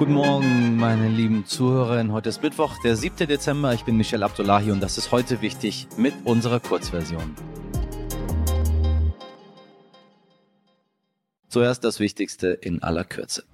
Guten Morgen, meine lieben Zuhörerinnen. Heute ist Mittwoch, der 7. Dezember. Ich bin Michel Abdullahi und das ist heute wichtig mit unserer Kurzversion. Zuerst das Wichtigste in aller Kürze.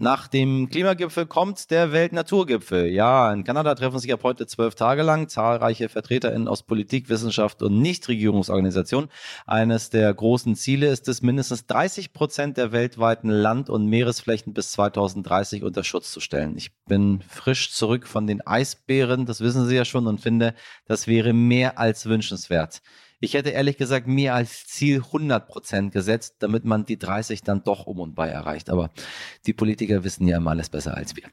Nach dem Klimagipfel kommt der Weltnaturgipfel. Ja, in Kanada treffen sich ab heute zwölf Tage lang zahlreiche VertreterInnen aus Politik, Wissenschaft und Nichtregierungsorganisationen. Eines der großen Ziele ist es, mindestens 30 Prozent der weltweiten Land- und Meeresflächen bis 2030 unter Schutz zu stellen. Ich bin frisch zurück von den Eisbären, das wissen Sie ja schon, und finde, das wäre mehr als wünschenswert. Ich hätte ehrlich gesagt mehr als Ziel 100 Prozent gesetzt, damit man die 30 dann doch um und bei erreicht. Aber die Politiker wissen ja immer alles besser als wir.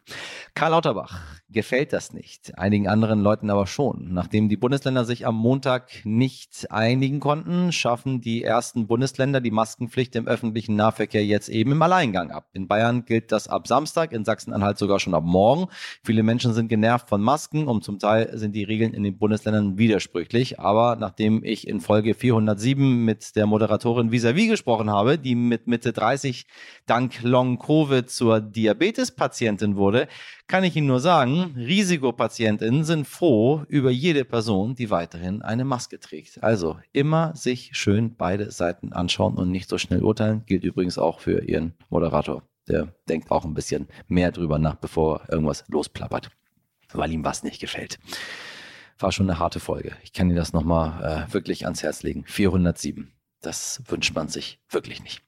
Karl Lauterbach gefällt das nicht, einigen anderen Leuten aber schon. Nachdem die Bundesländer sich am Montag nicht einigen konnten, schaffen die ersten Bundesländer die Maskenpflicht im öffentlichen Nahverkehr jetzt eben im Alleingang ab. In Bayern gilt das ab Samstag, in Sachsen-Anhalt sogar schon ab morgen. Viele Menschen sind genervt von Masken und zum Teil sind die Regeln in den Bundesländern widersprüchlich. Aber nachdem ich in in Folge 407 mit der Moderatorin Visavi gesprochen habe, die mit Mitte 30 dank Long Covid zur Diabetespatientin wurde, kann ich Ihnen nur sagen, Risikopatientinnen sind froh über jede Person, die weiterhin eine Maske trägt. Also immer sich schön beide Seiten anschauen und nicht so schnell urteilen. Gilt übrigens auch für Ihren Moderator. Der denkt auch ein bisschen mehr drüber nach, bevor irgendwas losplappert, weil ihm was nicht gefällt war schon eine harte Folge. Ich kann Ihnen das nochmal äh, wirklich ans Herz legen. 407. Das wünscht man sich wirklich nicht.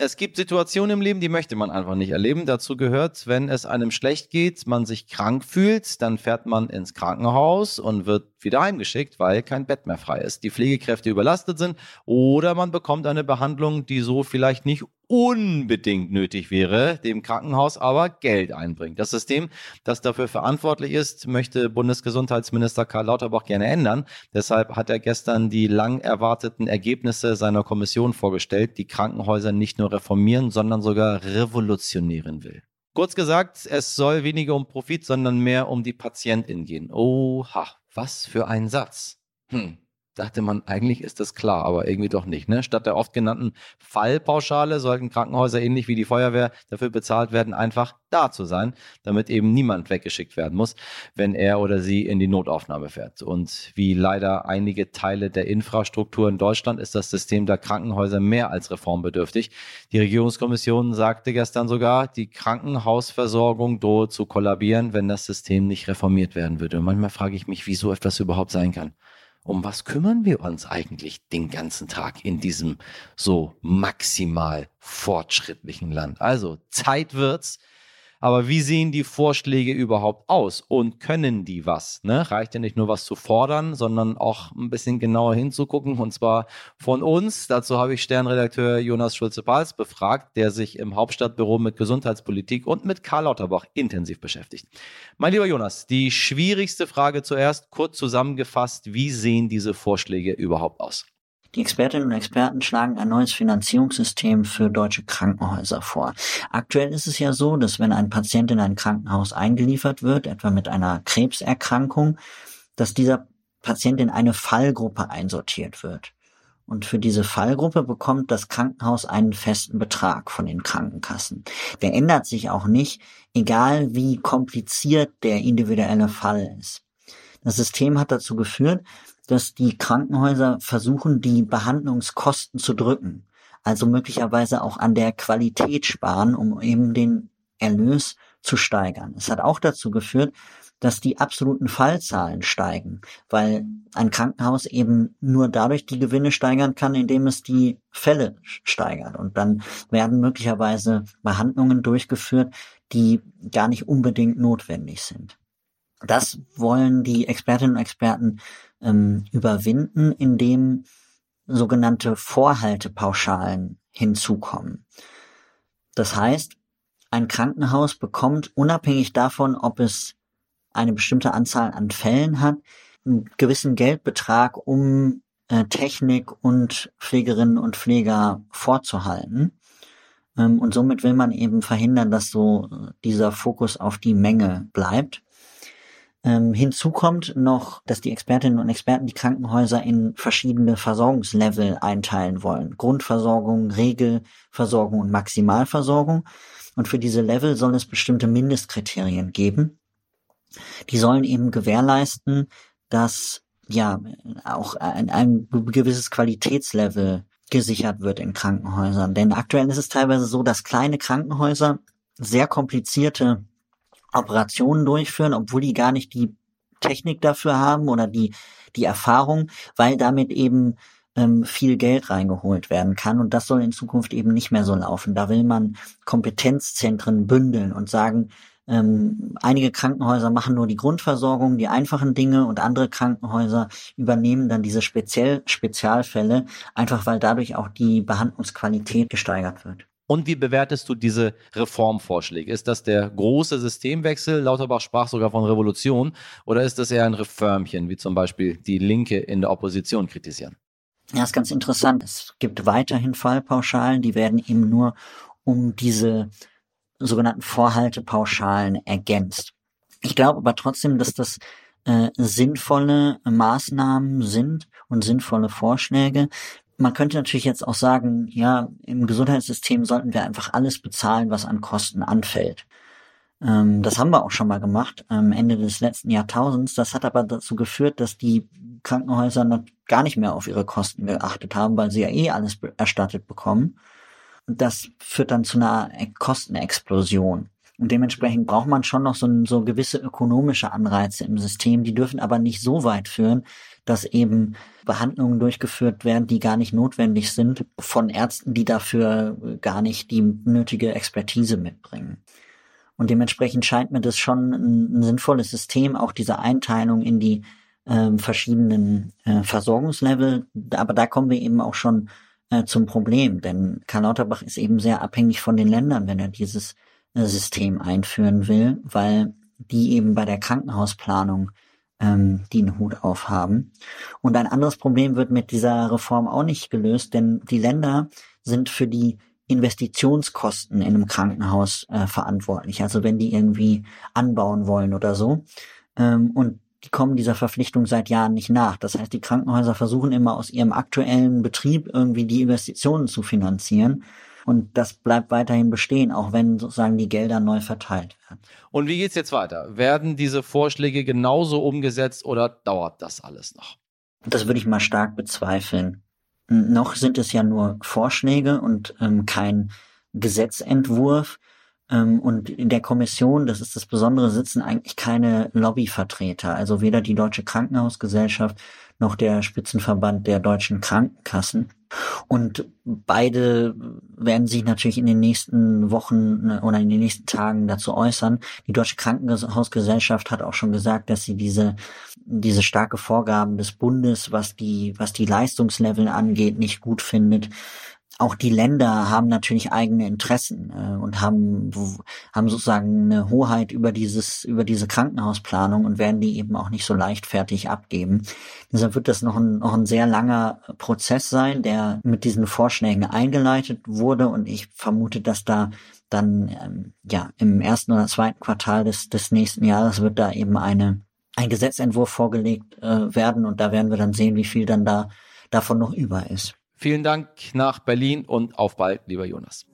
Es gibt Situationen im Leben, die möchte man einfach nicht erleben. Dazu gehört, wenn es einem schlecht geht, man sich krank fühlt, dann fährt man ins Krankenhaus und wird wieder heimgeschickt, weil kein Bett mehr frei ist, die Pflegekräfte überlastet sind oder man bekommt eine Behandlung, die so vielleicht nicht unbedingt nötig wäre, dem Krankenhaus aber Geld einbringt. Das System, das dafür verantwortlich ist, möchte Bundesgesundheitsminister Karl Lauterbach gerne ändern. Deshalb hat er gestern die lang erwarteten Ergebnisse seiner Kommission vorgestellt, die Krankenhäuser nicht nur reformieren, sondern sogar revolutionieren will. Kurz gesagt, es soll weniger um Profit, sondern mehr um die Patientin gehen. Oha, was für ein Satz. Hm, dachte man, eigentlich ist das klar, aber irgendwie doch nicht. Ne? Statt der oft genannten Fallpauschale sollten Krankenhäuser ähnlich wie die Feuerwehr dafür bezahlt werden, einfach da zu sein, damit eben niemand weggeschickt werden muss, wenn er oder sie in die Notaufnahme fährt. Und wie leider einige Teile der Infrastruktur in Deutschland ist das System der Krankenhäuser mehr als reformbedürftig. Die Regierungskommission sagte gestern sogar, die Krankenhausversorgung drohe zu kollabieren, wenn das System nicht reformiert werden würde. Und manchmal frage ich mich, wieso etwas überhaupt sein kann um was kümmern wir uns eigentlich den ganzen Tag in diesem so maximal fortschrittlichen Land? Also Zeit wird's, aber wie sehen die Vorschläge überhaupt aus und können die was? Ne? Reicht ja nicht nur was zu fordern, sondern auch ein bisschen genauer hinzugucken und zwar von uns. Dazu habe ich Sternredakteur Jonas Schulze-Pals befragt, der sich im Hauptstadtbüro mit Gesundheitspolitik und mit Karl Lauterbach intensiv beschäftigt. Mein lieber Jonas, die schwierigste Frage zuerst, kurz zusammengefasst, wie sehen diese Vorschläge überhaupt aus? Die Expertinnen und Experten schlagen ein neues Finanzierungssystem für deutsche Krankenhäuser vor. Aktuell ist es ja so, dass wenn ein Patient in ein Krankenhaus eingeliefert wird, etwa mit einer Krebserkrankung, dass dieser Patient in eine Fallgruppe einsortiert wird. Und für diese Fallgruppe bekommt das Krankenhaus einen festen Betrag von den Krankenkassen. Der ändert sich auch nicht, egal wie kompliziert der individuelle Fall ist. Das System hat dazu geführt, dass die Krankenhäuser versuchen, die Behandlungskosten zu drücken. Also möglicherweise auch an der Qualität sparen, um eben den Erlös zu steigern. Es hat auch dazu geführt, dass die absoluten Fallzahlen steigen, weil ein Krankenhaus eben nur dadurch die Gewinne steigern kann, indem es die Fälle steigert. Und dann werden möglicherweise Behandlungen durchgeführt, die gar nicht unbedingt notwendig sind. Das wollen die Expertinnen und Experten ähm, überwinden, indem sogenannte Vorhaltepauschalen hinzukommen. Das heißt, ein Krankenhaus bekommt unabhängig davon, ob es eine bestimmte Anzahl an Fällen hat, einen gewissen Geldbetrag, um äh, Technik und Pflegerinnen und Pfleger vorzuhalten. Ähm, und somit will man eben verhindern, dass so äh, dieser Fokus auf die Menge bleibt. Ähm, hinzu kommt noch, dass die Expertinnen und Experten die Krankenhäuser in verschiedene Versorgungslevel einteilen wollen. Grundversorgung, Regelversorgung und Maximalversorgung. Und für diese Level soll es bestimmte Mindestkriterien geben. Die sollen eben gewährleisten, dass ja auch ein, ein gewisses Qualitätslevel gesichert wird in Krankenhäusern. Denn aktuell ist es teilweise so, dass kleine Krankenhäuser sehr komplizierte Operationen durchführen, obwohl die gar nicht die Technik dafür haben oder die, die Erfahrung, weil damit eben ähm, viel Geld reingeholt werden kann. Und das soll in Zukunft eben nicht mehr so laufen. Da will man Kompetenzzentren bündeln und sagen, ähm, einige Krankenhäuser machen nur die Grundversorgung, die einfachen Dinge und andere Krankenhäuser übernehmen dann diese speziell Spezialfälle, einfach weil dadurch auch die Behandlungsqualität gesteigert wird. Und wie bewertest du diese Reformvorschläge? Ist das der große Systemwechsel? Lauterbach sprach sogar von Revolution. Oder ist das eher ein Reformchen, wie zum Beispiel die Linke in der Opposition kritisieren? Ja, ist ganz interessant. Es gibt weiterhin Fallpauschalen, die werden eben nur um diese sogenannten Vorhaltepauschalen ergänzt. Ich glaube aber trotzdem, dass das äh, sinnvolle Maßnahmen sind und sinnvolle Vorschläge. Man könnte natürlich jetzt auch sagen, ja, im Gesundheitssystem sollten wir einfach alles bezahlen, was an Kosten anfällt. Ähm, das haben wir auch schon mal gemacht am Ende des letzten Jahrtausends. Das hat aber dazu geführt, dass die Krankenhäuser gar nicht mehr auf ihre Kosten geachtet haben, weil sie ja eh alles erstattet bekommen das führt dann zu einer Kostenexplosion. Und dementsprechend braucht man schon noch so, so gewisse ökonomische Anreize im System. Die dürfen aber nicht so weit führen, dass eben Behandlungen durchgeführt werden, die gar nicht notwendig sind, von Ärzten, die dafür gar nicht die nötige Expertise mitbringen. Und dementsprechend scheint mir das schon ein, sinnvolles System, auch diese Einteilung in die äh, verschiedenen äh, Versorgungslevel. Aber da kommen wir eben auch schon äh, zum Problem, denn Karl Lauterbach ist eben sehr abhängig von den Ländern, wenn er dieses System einführen will, weil die eben bei der Krankenhausplanung ähm, einen Hut aufhaben. Und ein anderes Problem wird mit dieser Reform auch nicht gelöst, denn die Länder sind für die Investitionskosten in einem Krankenhaus äh, verantwortlich. Also wenn die irgendwie anbauen wollen oder so. Ähm, und die kommen dieser Verpflichtung seit Jahren nicht nach. Das heißt, die Krankenhäuser versuchen immer aus ihrem aktuellen Betrieb irgendwie die Investitionen zu finanzieren. Und das bleibt weiterhin bestehen, auch wenn sozusagen die Gelder neu verteilt werden. Und wie geht's jetzt weiter? Werden diese Vorschläge genauso umgesetzt oder dauert das alles noch? Das würde ich mal stark bezweifeln. Noch sind es ja nur Vorschläge und ähm, kein Gesetzentwurf. Ähm, und in der Kommission, das ist das Besondere, sitzen eigentlich keine Lobbyvertreter. Also weder die Deutsche Krankenhausgesellschaft noch der Spitzenverband der deutschen Krankenkassen. Und beide werden sich natürlich in den nächsten Wochen ne, oder in den nächsten Tagen dazu äußern. Die Deutsche Krankenhausgesellschaft hat auch schon gesagt, dass sie diese, diese starke Vorgaben des Bundes, was die, was die Leistungslevel angeht, nicht gut findet auch die Länder haben natürlich eigene Interessen äh, und haben haben sozusagen eine Hoheit über dieses über diese Krankenhausplanung und werden die eben auch nicht so leichtfertig abgeben. Deshalb wird das noch ein noch ein sehr langer Prozess sein, der mit diesen Vorschlägen eingeleitet wurde und ich vermute, dass da dann ähm, ja im ersten oder zweiten Quartal des des nächsten Jahres wird da eben eine ein Gesetzentwurf vorgelegt äh, werden und da werden wir dann sehen, wie viel dann da davon noch über ist. Vielen Dank nach Berlin und auf bald, lieber Jonas.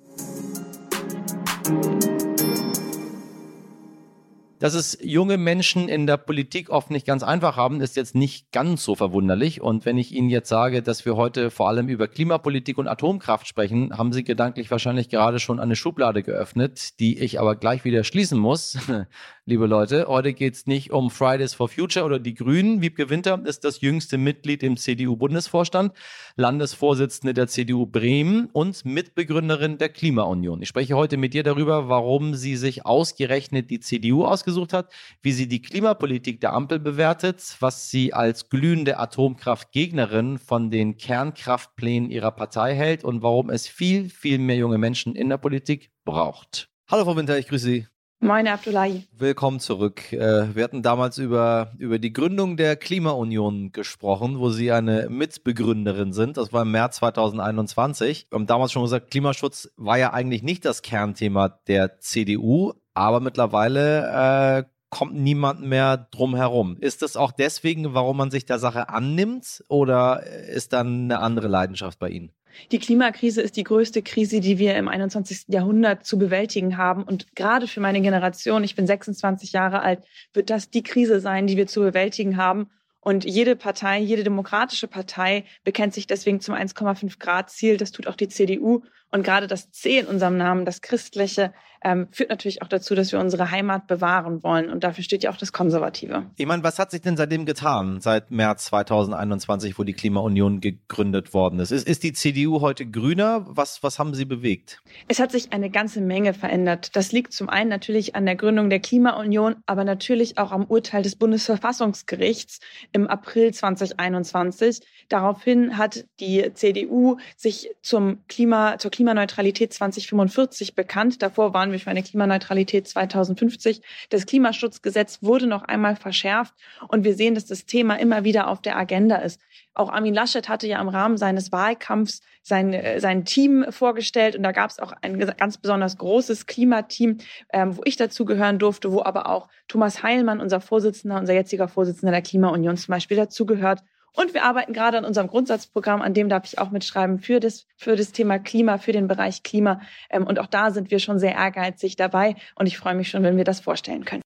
Dass es junge Menschen in der Politik oft nicht ganz einfach haben, ist jetzt nicht ganz so verwunderlich. Und wenn ich Ihnen jetzt sage, dass wir heute vor allem über Klimapolitik und Atomkraft sprechen, haben Sie gedanklich wahrscheinlich gerade schon eine Schublade geöffnet, die ich aber gleich wieder schließen muss. Liebe Leute. Heute geht es nicht um Fridays for Future oder die Grünen. Wiebke Winter ist das jüngste Mitglied im CDU-Bundesvorstand, Landesvorsitzende der CDU Bremen und Mitbegründerin der Klimaunion. Ich spreche heute mit dir darüber, warum sie sich ausgerechnet die CDU ausgesucht hat, wie sie die Klimapolitik der Ampel bewertet, was sie als glühende Atomkraftgegnerin von den Kernkraftplänen ihrer Partei hält und warum es viel, viel mehr junge Menschen in der Politik braucht. Hallo Frau Winter, ich grüße Sie. Moin Abdullahi. Willkommen zurück. Äh, wir hatten damals über, über die Gründung der Klimaunion gesprochen, wo Sie eine Mitbegründerin sind. Das war im März 2021. Wir haben damals schon gesagt, Klimaschutz war ja eigentlich nicht das Kernthema der CDU, aber mittlerweile äh, kommt niemand mehr drum herum. Ist das auch deswegen, warum man sich der Sache annimmt oder ist dann eine andere Leidenschaft bei Ihnen? Die Klimakrise ist die größte Krise, die wir im 21. Jahrhundert zu bewältigen haben. Und gerade für meine Generation, ich bin 26 Jahre alt, wird das die Krise sein, die wir zu bewältigen haben. Und jede Partei, jede demokratische Partei bekennt sich deswegen zum 1,5 Grad Ziel. Das tut auch die CDU. Und gerade das C in unserem Namen, das Christliche, ähm, führt natürlich auch dazu, dass wir unsere Heimat bewahren wollen. Und dafür steht ja auch das Konservative. Meine, was hat sich denn seitdem getan, seit März 2021, wo die Klimaunion gegründet worden ist? Ist, ist die CDU heute grüner? Was, was haben Sie bewegt? Es hat sich eine ganze Menge verändert. Das liegt zum einen natürlich an der Gründung der Klimaunion, aber natürlich auch am Urteil des Bundesverfassungsgerichts im April 2021. Daraufhin hat die CDU sich zum Klima, zur Klima Klimaneutralität 2045 bekannt. Davor waren wir für eine Klimaneutralität 2050. Das Klimaschutzgesetz wurde noch einmal verschärft und wir sehen, dass das Thema immer wieder auf der Agenda ist. Auch Armin Laschet hatte ja im Rahmen seines Wahlkampfs sein, äh, sein Team vorgestellt und da gab es auch ein ganz besonders großes Klimateam, ähm, wo ich dazu gehören durfte, wo aber auch Thomas Heilmann, unser Vorsitzender, unser jetziger Vorsitzender der Klimaunion zum Beispiel dazugehört. Und wir arbeiten gerade an unserem Grundsatzprogramm, an dem darf ich auch mitschreiben, für das, für das Thema Klima, für den Bereich Klima. Ähm, und auch da sind wir schon sehr ehrgeizig dabei. Und ich freue mich schon, wenn wir das vorstellen können.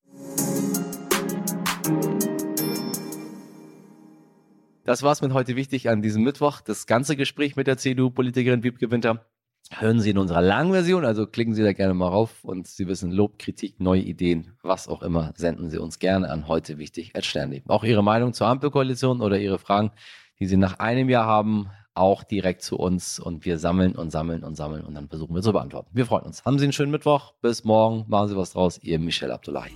Das war's mit heute wichtig an diesem Mittwoch. Das ganze Gespräch mit der CDU-Politikerin Wiebke Winter hören Sie in unserer langen Version, also klicken Sie da gerne mal rauf und Sie wissen, Lob, Kritik, neue Ideen, was auch immer, senden Sie uns gerne an heute wichtig at Sternli. Auch Ihre Meinung zur Ampelkoalition oder Ihre Fragen, die Sie nach einem Jahr haben, auch direkt zu uns und wir sammeln und sammeln und sammeln und dann versuchen wir zu beantworten. Wir freuen uns. Haben Sie einen schönen Mittwoch. Bis morgen. Machen Sie was draus. Ihr Michel Abdullahi.